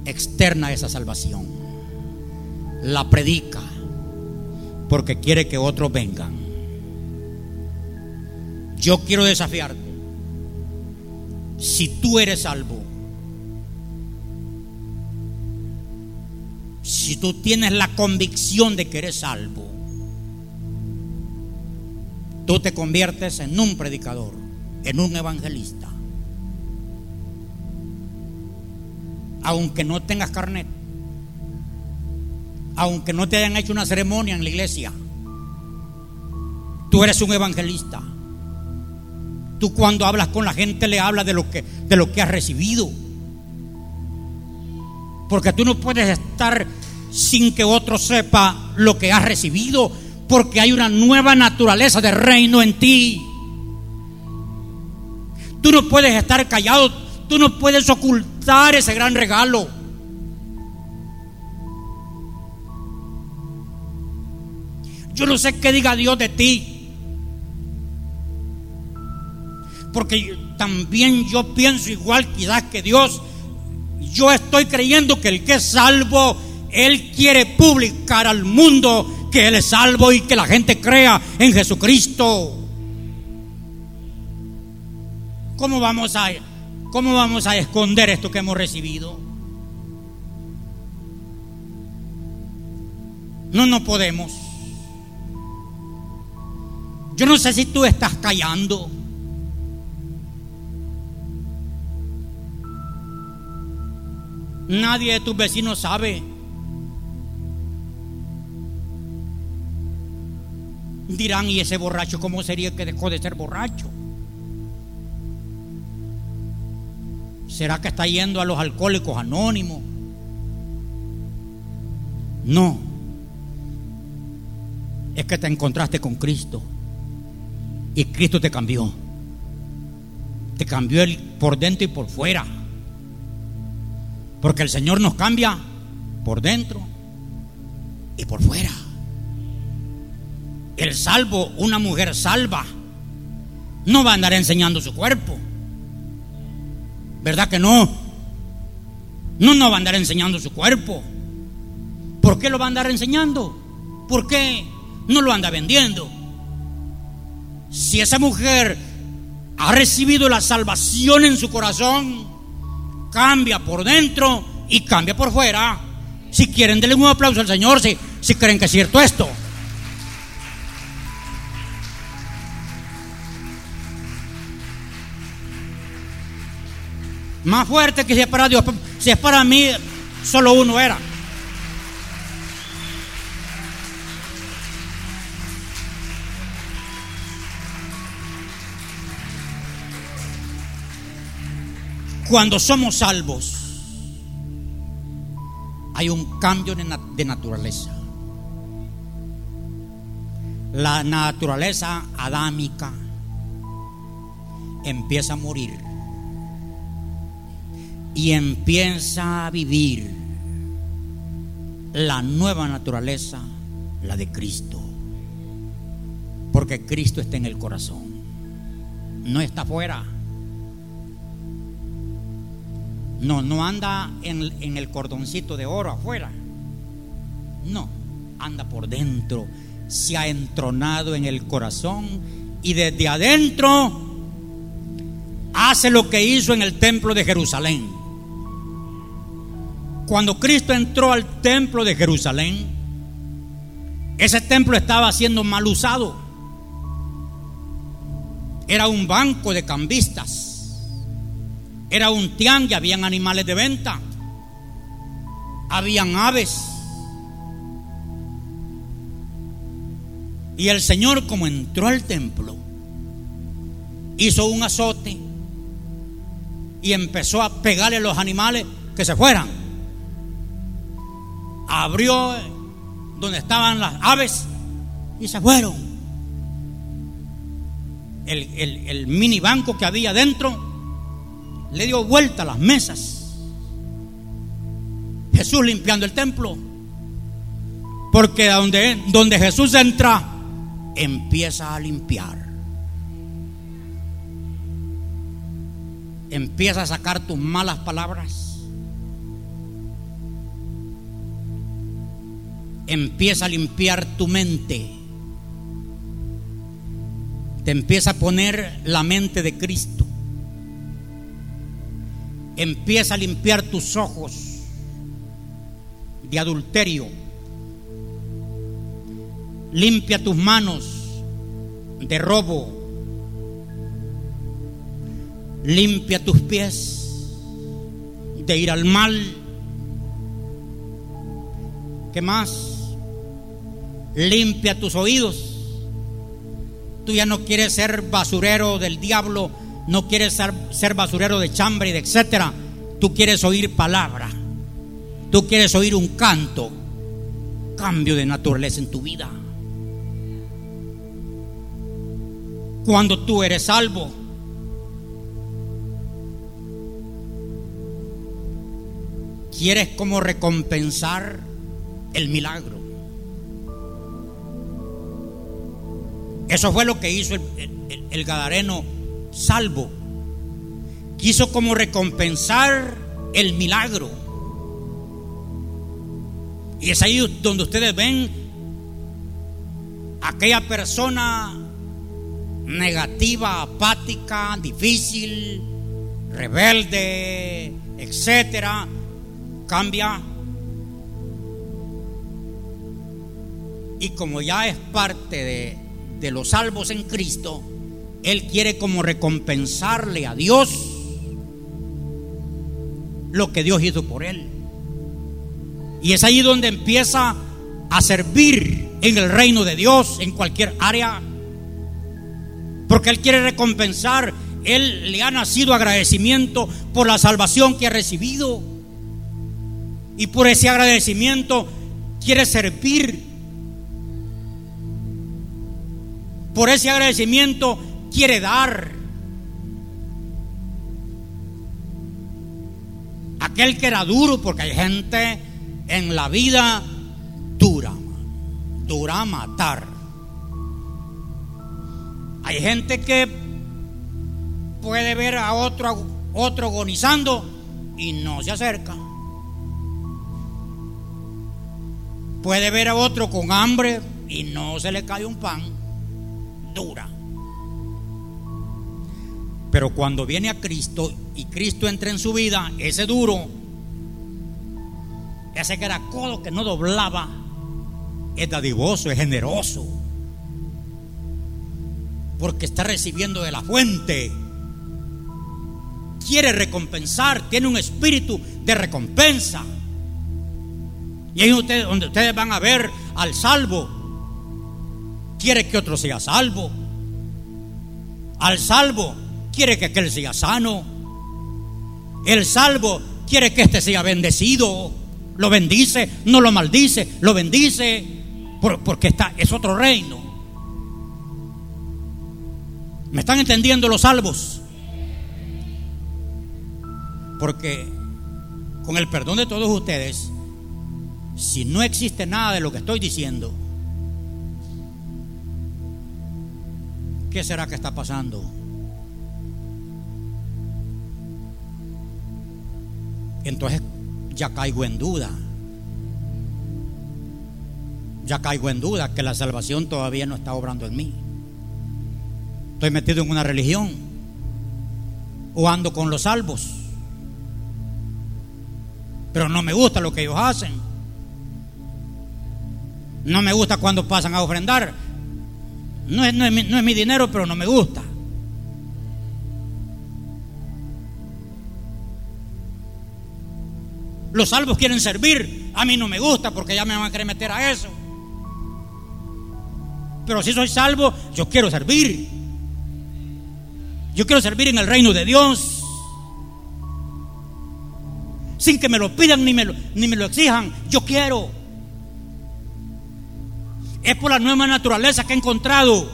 externa esa salvación. La predica porque quiere que otros vengan. Yo quiero desafiarte. Si tú eres salvo, si tú tienes la convicción de que eres salvo, tú te conviertes en un predicador, en un evangelista. Aunque no tengas carnet, aunque no te hayan hecho una ceremonia en la iglesia, tú eres un evangelista. Tú cuando hablas con la gente le hablas de lo que, de lo que has recibido. Porque tú no puedes estar sin que otro sepa lo que has recibido. Porque hay una nueva naturaleza de reino en ti. Tú no puedes estar callado. Tú no puedes ocultar ese gran regalo. Yo no sé qué diga Dios de ti. Porque también yo pienso igual quizás que Dios. Yo estoy creyendo que el que es salvo, Él quiere publicar al mundo que Él es salvo y que la gente crea en Jesucristo. ¿Cómo vamos a, cómo vamos a esconder esto que hemos recibido? No, no podemos. Yo no sé si tú estás callando. Nadie de tus vecinos sabe. Dirán, ¿y ese borracho cómo sería que dejó de ser borracho? ¿Será que está yendo a los alcohólicos anónimos? No. Es que te encontraste con Cristo. Y Cristo te cambió. Te cambió por dentro y por fuera. Porque el Señor nos cambia por dentro y por fuera. El salvo, una mujer salva, no va a andar enseñando su cuerpo. ¿Verdad que no? No, no va a andar enseñando su cuerpo. ¿Por qué lo va a andar enseñando? ¿Por qué no lo anda vendiendo? Si esa mujer ha recibido la salvación en su corazón, cambia por dentro y cambia por fuera. Si quieren, denle un aplauso al Señor si, si creen que es cierto esto. Más fuerte que si es para Dios. Si es para mí, solo uno era. Cuando somos salvos, hay un cambio de, naturaleza. La naturaleza adámica empieza a morir y empieza a vivir la nueva naturaleza, la de Cristo. Porque Cristo está en el corazón, no está afuera. No, no anda en, el cordoncito de oro afuera. No, anda por dentro. Se ha entronado en el corazón y desde adentro hace lo que hizo en el templo de Jerusalén. Cuando Cristo entró al templo de Jerusalén, ese templo estaba siendo mal usado. Era un banco de cambistas era un tiangue, habían animales de venta, habían aves. Y el Señor como entró al templo, hizo un azote y empezó a pegarle a los animales que se fueran. Abrió donde estaban las aves y se fueron. El, el mini banco que había dentro le dio vuelta a las mesas. Jesús limpiando el templo. Porque donde, donde Jesús entra, empieza a limpiar. Empieza a sacar tus malas palabras. Empieza a limpiar tu mente. Te empieza a poner la mente de Cristo. Empieza a limpiar tus ojos de adulterio Limpia tus manos de robo. Limpia tus pies de ir al mal. ¿Qué más? Limpia tus oídos. Tú ya no quieres ser basurero del diablo, no quieres ser, basurero de chambre y de etcétera. Tú quieres oír palabra. Tú quieres oír un canto. Cambio de naturaleza en tu vida. cuando tú eres salvo. Quieres como recompensar el milagro. Eso fue lo que hizo el, Gadareno salvo. Quiso como recompensar el milagro. Y es ahí donde ustedes ven aquella persona negativa, apática, difícil, rebelde, etcétera, cambia. Y como ya es parte de, de los salvos en Cristo, Él quiere como recompensarle a Dios lo que Dios hizo por Él. Y es ahí donde empieza a servir en el reino de Dios, en cualquier área porque Él quiere recompensar. Él le ha nacido agradecimiento por la salvación que ha recibido. Y por ese agradecimiento quiere servir. Por ese agradecimiento quiere dar. Aquel que era duro, porque hay gente en la vida dura, dura a matar. Hay gente que puede ver a otro, otro agonizando y no se acerca. Puede ver a otro con hambre y no se le cae un pan. Dura. Pero cuando viene a Cristo y Cristo entra en su vida, ese duro, ese que era codo que no doblaba, es dadivoso, es generoso porque está recibiendo de la fuente. Quiere recompensar, tiene un espíritu de recompensa. Y ahí ustedes, donde ustedes van a ver al salvo, quiere que otro sea salvo. Al salvo quiere que aquel sea sano. El salvo quiere que éste sea bendecido. Lo bendice, no lo maldice, lo bendice, porque está, es otro reino. ¿Me están entendiendo los salvos? Porque con el perdón de todos ustedes, si no existe nada de lo que estoy diciendo, ¿qué será que está pasando? Entonces ya caigo en duda. Ya caigo en duda que la salvación todavía no está obrando en mí. Estoy metido en una religión. O ando con los salvos. Pero no me gusta lo que ellos hacen. No me gusta cuando pasan a ofrendar. No es, no es mi dinero, pero no me gusta. Los salvos quieren servir. A mí no me gusta porque ya me van a querer meter a eso. Pero si soy salvo, yo quiero servir. Yo quiero servir en el reino de Dios. Sin que me lo pidan ni me lo, ni me lo exijan. Yo quiero. Es por la nueva naturaleza que ha encontrado.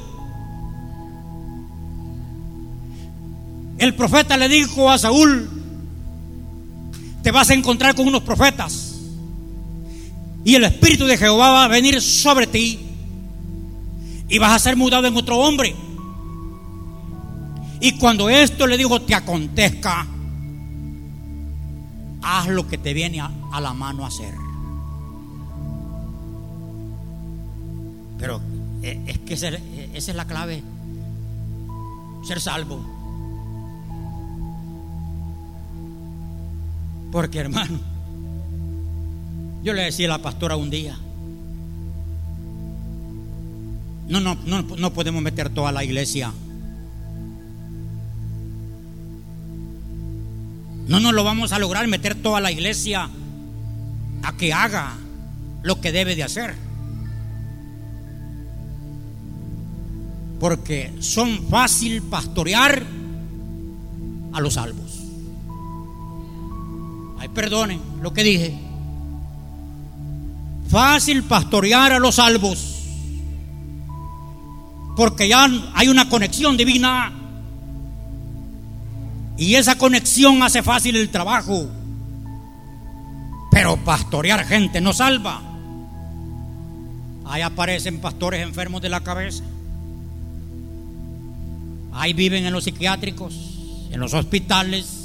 El profeta le dijo a Saúl, te vas a encontrar con unos profetas y el Espíritu de Jehová va a venir sobre ti y vas a ser mudado en otro hombre. Y cuando esto le dijo te acontezca, haz lo que te viene a, la mano a hacer. Pero eh, es que esa es la clave, ser salvo. Porque hermano, yo le decía a la pastora un día, no, no, no, no podemos meter toda la iglesia. No nos lo vamos a lograr meter toda la iglesia a que haga lo que debe de hacer. Porque son fácil pastorear a los salvos. Ay, perdonen lo que dije. Fácil pastorear a los salvos. Porque ya hay una conexión divina. Y esa conexión hace fácil el trabajo. Pero pastorear gente no salva. Ahí aparecen pastores enfermos de la cabeza. Ahí viven en los psiquiátricos, en los hospitales,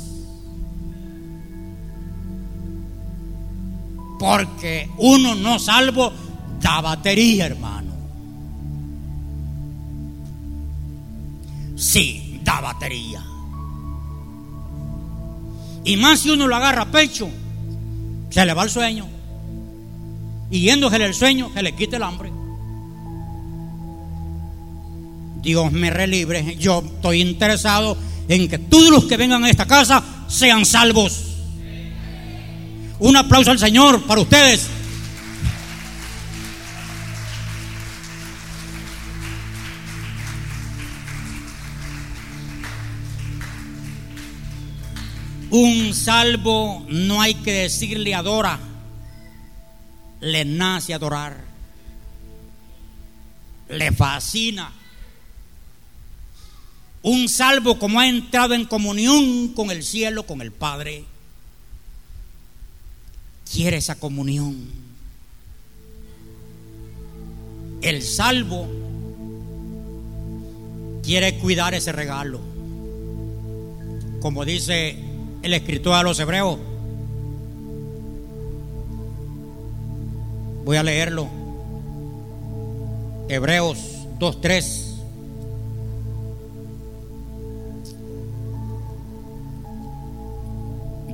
Porque uno no salvo da batería, hermano. Sí, da batería. Y más si uno lo agarra pecho, se le va el sueño. Y yéndose el sueño, se le quita el hambre. Dios me relibre. Yo estoy interesado en que todos los que vengan a esta casa sean salvos. Un aplauso al Señor para ustedes. Un salvo no hay que decirle adora, le nace adorar, le fascina. Un salvo como ha entrado en comunión con el cielo, con el Padre, quiere esa comunión. El salvo quiere cuidar ese regalo. Como dice el escritor a los hebreos. Voy a leerlo. Hebreos 2.3.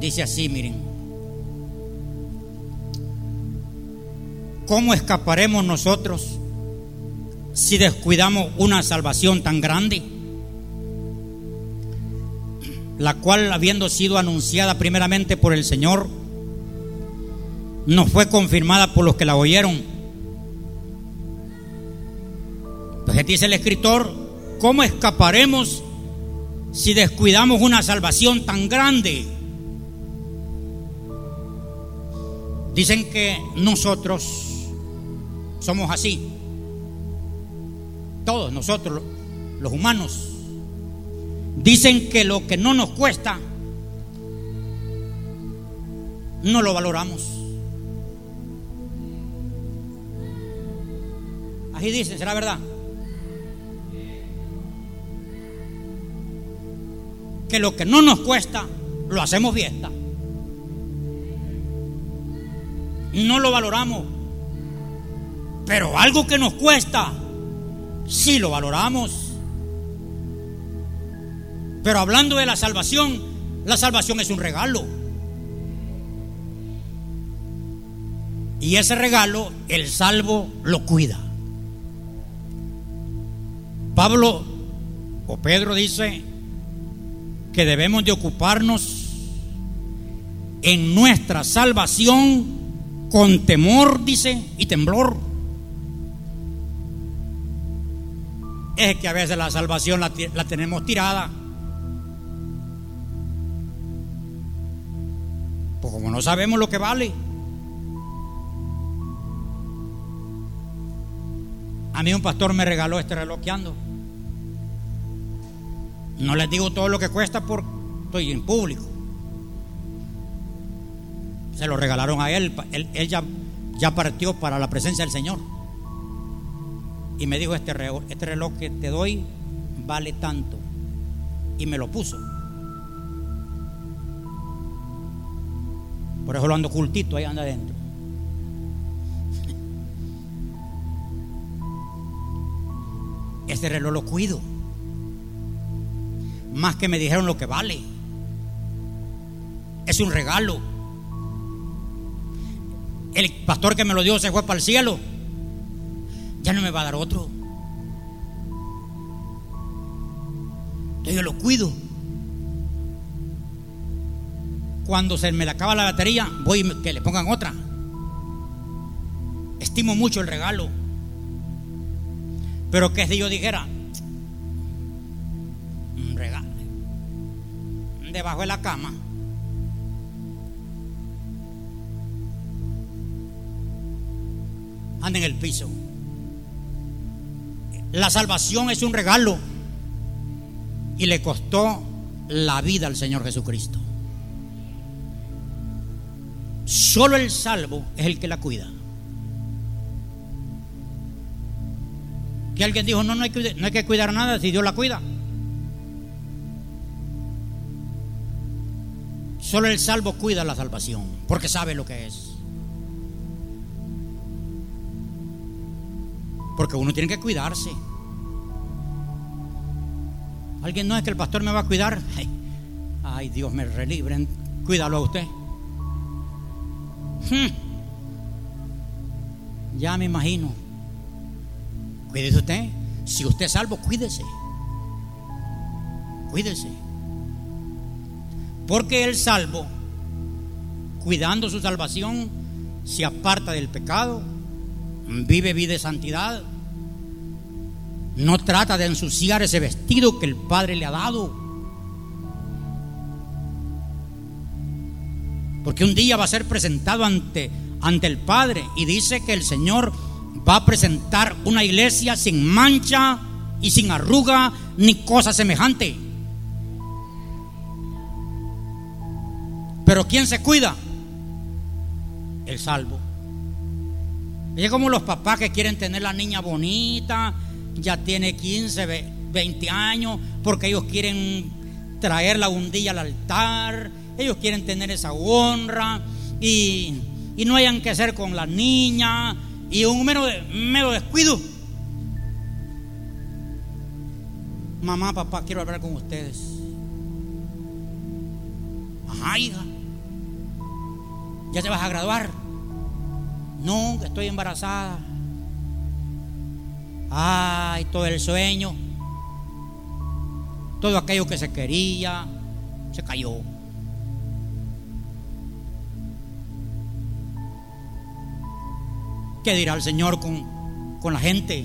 Dice así, miren. ¿cómo escaparemos nosotros si descuidamos una salvación tan grande? La cual, habiendo sido anunciada primeramente por el Señor, no fue confirmada por los que la oyeron. Entonces dice el escritor, ¿cómo escaparemos si descuidamos una salvación tan grande? Dicen que nosotros somos así. Todos nosotros, los humanos, dicen que lo que no nos cuesta, no lo valoramos. Así dicen, será verdad. Que lo que no nos cuesta, lo hacemos fiesta. No lo valoramos. Pero algo que nos cuesta, sí lo valoramos. Pero hablando de la salvación, la salvación es un regalo. Y ese regalo, el salvo lo cuida. Pablo o Pedro dice que debemos de ocuparnos en nuestra salvación con temor, dice, y temblor. es que a veces la salvación la, tenemos tirada. Pues como no sabemos lo que vale. A mí un pastor me regaló este reloj que ando. No les digo todo lo que cuesta porque estoy en público. Se lo regalaron a él. Él, ya, partió para la presencia del Señor. Y me dijo, este reloj, este reloj que te doy vale tanto. Y me lo puso. Por eso lo ando cultito ahí anda adentro. <laughs> Este reloj lo cuido. Más que me dijeron lo que vale. Es un regalo. El pastor que me lo dio se fue para el cielo. Ya no me va a dar otro. Entonces yo lo cuido. Cuando se me le acaba la batería, voy y que le pongan otra. Estimo mucho el regalo. Pero que si yo dijera, un regalo, debajo de la cama. Anda en el piso. La salvación es un regalo y le costó la vida al Señor Jesucristo. Solo el salvo es el que la cuida. Que alguien dijo, no, no hay, que, no hay que cuidar nada si Dios la cuida. Solo el salvo cuida la salvación, porque sabe lo que es. Porque uno tiene que cuidarse. Alguien no es que el pastor me va a cuidar. <laughs> Ay, Dios me relibren. Cuídalo a usted. Hmm. Ya me imagino. Cuídese usted. Si usted es salvo, cuídese. Cuídese. Porque el salvo, cuidando su salvación, se aparta del pecado, vive vida de santidad, no trata de ensuciar ese vestido que el Padre le ha dado. Porque un día va a ser presentado ante, ante el Padre y dice que el Señor va a presentar una iglesia sin mancha y sin arruga ni cosa semejante. Pero ¿quién se cuida? El salvo. Es como los papás que quieren tener la niña bonita, ya tiene 15, 20 años, porque ellos quieren traerla un día al altar, ellos quieren tener esa honra y, y no hayan que hacer con la niña y un mero, mero descuido. Mamá, papá, quiero hablar con ustedes. Ajá, hija. ¿Ya te vas a graduar? No, estoy embarazada. Ay, todo el sueño. Todo aquello que se quería se cayó. ¿Qué dirá el Señor con, con la gente?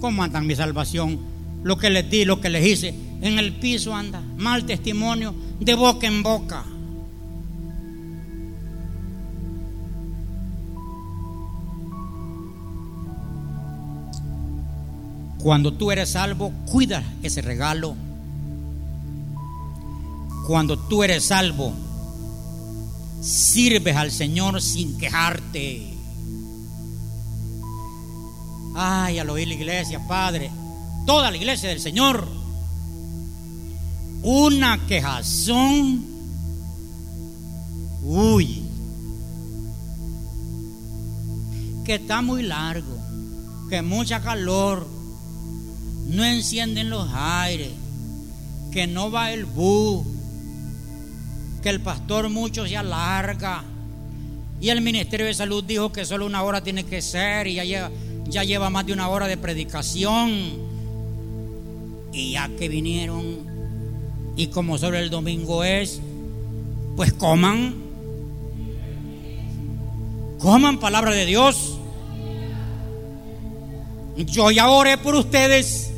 ¿Cómo andan mi salvación? Lo que les di, lo que les hice. En el piso anda. Mal testimonio de boca en boca. Cuando tú eres salvo, cuida ese regalo. Cuando tú eres salvo, sirves al Señor sin quejarte. Ay, al oír la iglesia, Padre, toda la iglesia del Señor, una quejazón, uy, que está muy largo, que mucha calor, no encienden los aires, que no va el bus, que el pastor mucho se alarga. Y el Ministerio de Salud dijo que solo una hora tiene que ser y ya lleva, ya lleva más de una hora de predicación. Y ya que vinieron, y como solo el domingo es, pues coman. Coman palabra de Dios. Yo ya oré por ustedes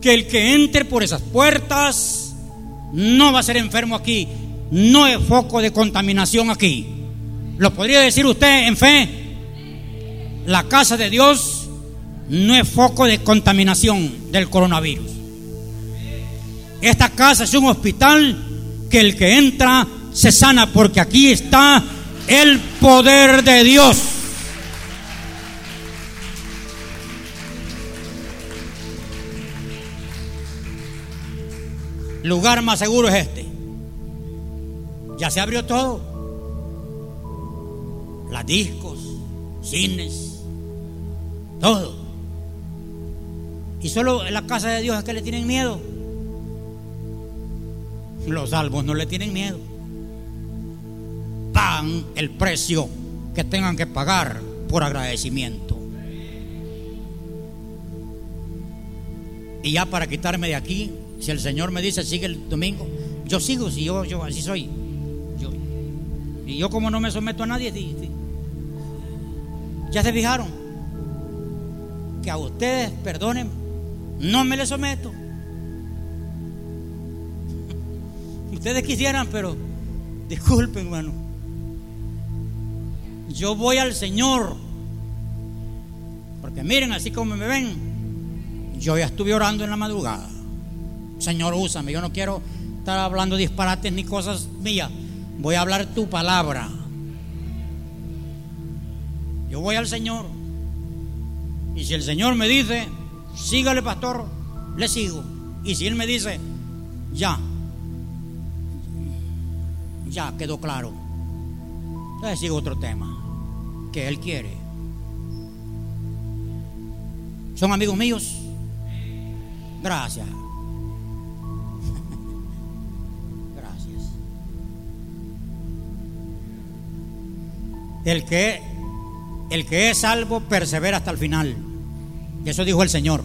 que el que entre por esas puertas no va a ser enfermo aquí. No es foco de contaminación aquí. ¿Lo podría decir usted en fe? La casa de Dios no es foco de contaminación del coronavirus. Esta casa es un hospital que el que entra se sana porque aquí está el poder de Dios. Lugar más seguro es este. Ya se abrió todo. Las discos, cines, todo. Y solo en la casa de Dios es que le tienen miedo. Los salvos no le tienen miedo. Pagan el precio que tengan que pagar por agradecimiento. Y ya para quitarme de aquí, si el Señor me dice sigue el domingo, yo sigo, si yo, yo así soy. y yo como no me someto a nadie, ya se fijaron que a ustedes, perdonen, no me le someto. <laughs> Ustedes quisieran, pero disculpen, hermano. Yo voy al Señor. Porque miren, así como me ven, yo ya estuve orando en la madrugada. Señor, úsame. Yo no quiero estar hablando disparates ni cosas mías. Voy a hablar tu palabra. Yo voy al Señor. Y si el Señor me dice, sígale, pastor, le sigo. Y si Él me dice, ya, ya quedó claro. Entonces sigo otro tema que Él quiere. ¿Son amigos míos? Gracias. El que, el que es salvo persevera hasta el final. Eso dijo el Señor.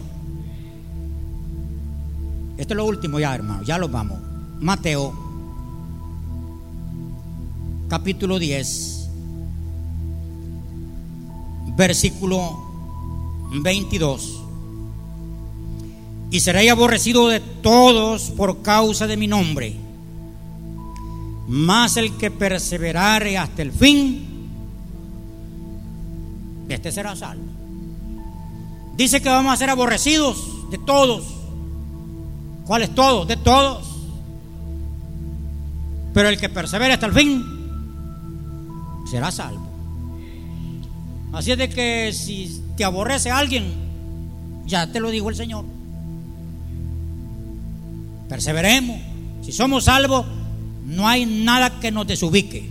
Esto es lo último ya, hermano. Ya lo vamos. Mateo capítulo 10, versículo 22. Y seréis aborrecido de todos por causa de mi nombre. Mas el que perseverare hasta el fin, este será salvo. Dice que vamos a ser aborrecidos de todos. ¿Cuáles todos? De todos. Pero el que persevere hasta el fin, será salvo. Así es de que si te aborrece alguien, ya te lo dijo el Señor. Perseveremos. Si somos salvos, no hay nada que nos desubique.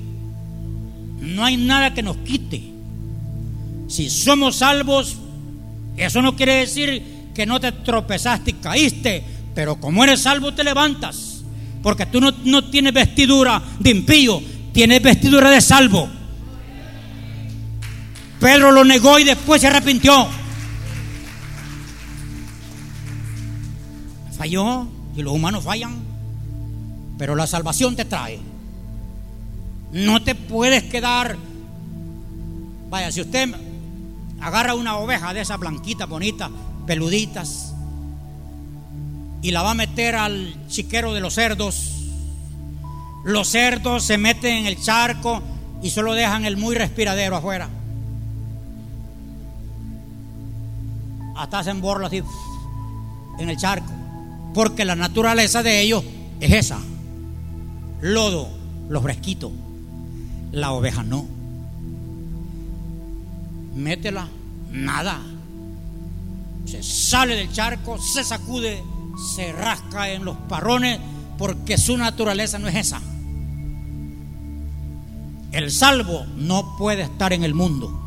No hay nada que nos quite. Si somos salvos, eso no quiere decir que no te tropezaste y caíste, pero como eres salvo te levantas. Porque tú no, no tienes vestidura de impío, tienes vestidura de salvo. Pedro lo negó y después se arrepintió. Falló y los humanos fallan, pero la salvación te trae. No te puedes quedar. Vaya, si usted agarra una oveja de esas blanquitas, bonitas, peluditas, y la va a meter al chiquero de los cerdos, los cerdos se meten en el charco y solo dejan el muy respiradero afuera. hasta hacen borlo así en el charco. Porque la naturaleza de ellos es esa. Lodo, los fresquitos. La oveja no. Métela, nada. Se sale del charco, se sacude, se rasca en los parrones porque su naturaleza no es esa. El salvo no puede estar en el mundo